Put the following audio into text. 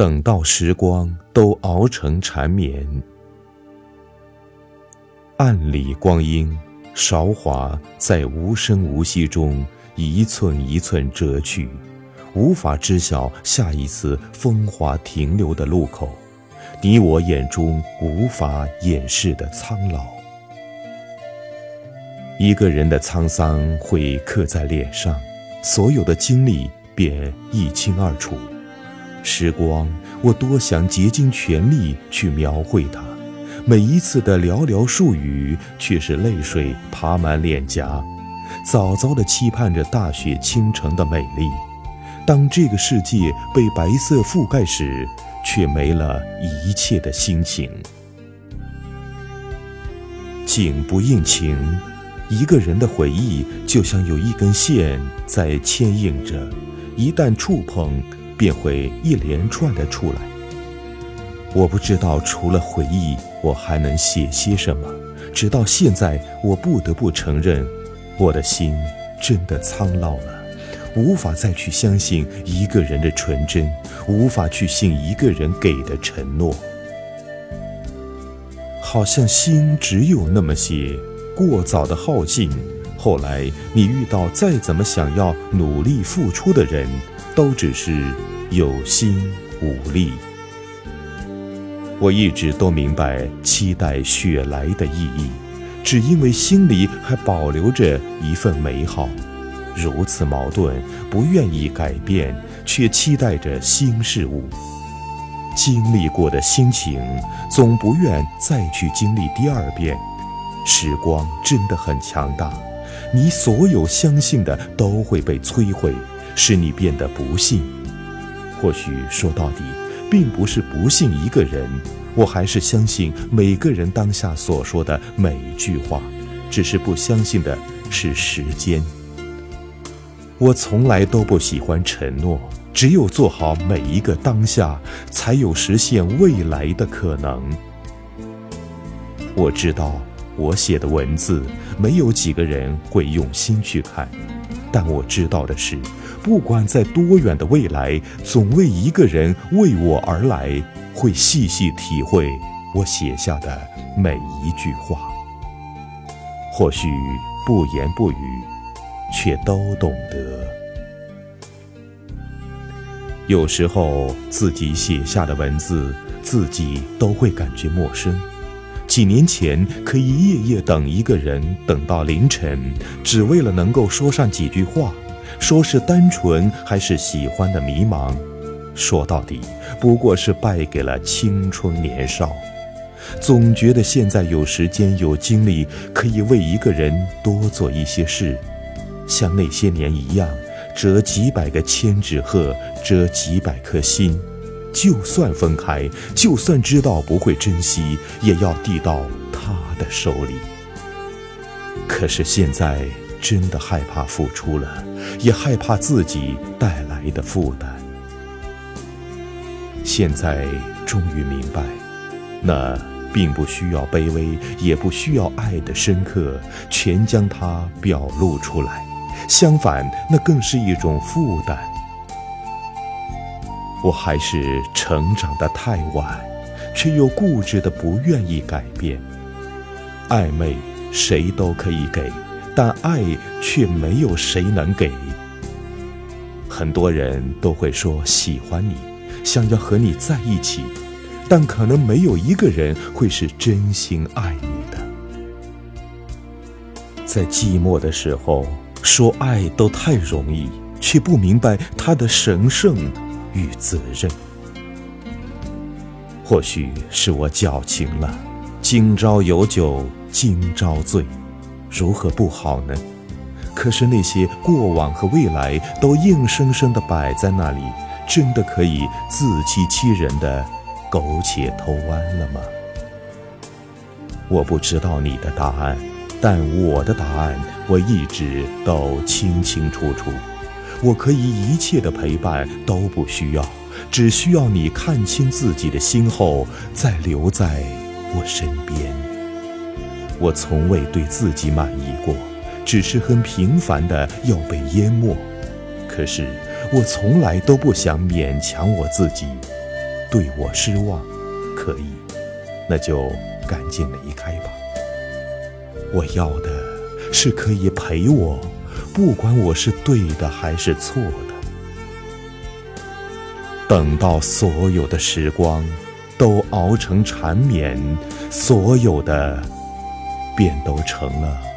等到时光都熬成缠绵，暗里光阴，韶华在无声无息中一寸一寸折去，无法知晓下一次风华停留的路口，你我眼中无法掩饰的苍老。一个人的沧桑会刻在脸上，所有的经历便一清二楚。时光，我多想竭尽全力去描绘它，每一次的寥寥数语，却是泪水爬满脸颊。早早的期盼着大雪倾城的美丽，当这个世界被白色覆盖时，却没了一切的心情。景不应情，一个人的回忆就像有一根线在牵引着，一旦触碰。便会一连串的出来。我不知道除了回忆，我还能写些什么。直到现在，我不得不承认，我的心真的苍老了，无法再去相信一个人的纯真，无法去信一个人给的承诺。好像心只有那么些，过早的耗尽。后来你遇到再怎么想要努力付出的人。都只是有心无力。我一直都明白期待雪来的意义，只因为心里还保留着一份美好。如此矛盾，不愿意改变，却期待着新事物。经历过的心情，总不愿再去经历第二遍。时光真的很强大，你所有相信的都会被摧毁。使你变得不幸。或许说到底，并不是不信一个人，我还是相信每个人当下所说的每一句话，只是不相信的是时间。我从来都不喜欢承诺，只有做好每一个当下，才有实现未来的可能。我知道我写的文字，没有几个人会用心去看。但我知道的是，不管在多远的未来，总为一个人为我而来，会细细体会我写下的每一句话。或许不言不语，却都懂得。有时候自己写下的文字，自己都会感觉陌生。几年前，可以夜夜等一个人，等到凌晨，只为了能够说上几句话。说是单纯，还是喜欢的迷茫？说到底，不过是败给了青春年少。总觉得现在有时间、有精力，可以为一个人多做一些事，像那些年一样，折几百个千纸鹤，折几百颗心。就算分开，就算知道不会珍惜，也要递到他的手里。可是现在真的害怕付出了，也害怕自己带来的负担。现在终于明白，那并不需要卑微，也不需要爱的深刻，全将它表露出来。相反，那更是一种负担。我还是成长得太晚，却又固执的不愿意改变。暧昧谁都可以给，但爱却没有谁能给。很多人都会说喜欢你，想要和你在一起，但可能没有一个人会是真心爱你的。在寂寞的时候说爱都太容易，却不明白它的神圣。与责任，或许是我矫情了。今朝有酒今朝醉，如何不好呢？可是那些过往和未来都硬生生的摆在那里，真的可以自欺欺人的苟且偷安了吗？我不知道你的答案，但我的答案我一直都清清楚楚。我可以一切的陪伴都不需要，只需要你看清自己的心后，再留在我身边。我从未对自己满意过，只是很平凡的要被淹没。可是我从来都不想勉强我自己，对我失望，可以，那就赶紧离开吧。我要的是可以陪我，不管我是对的还是错的。等到所有的时光都熬成缠绵，所有的便都成了。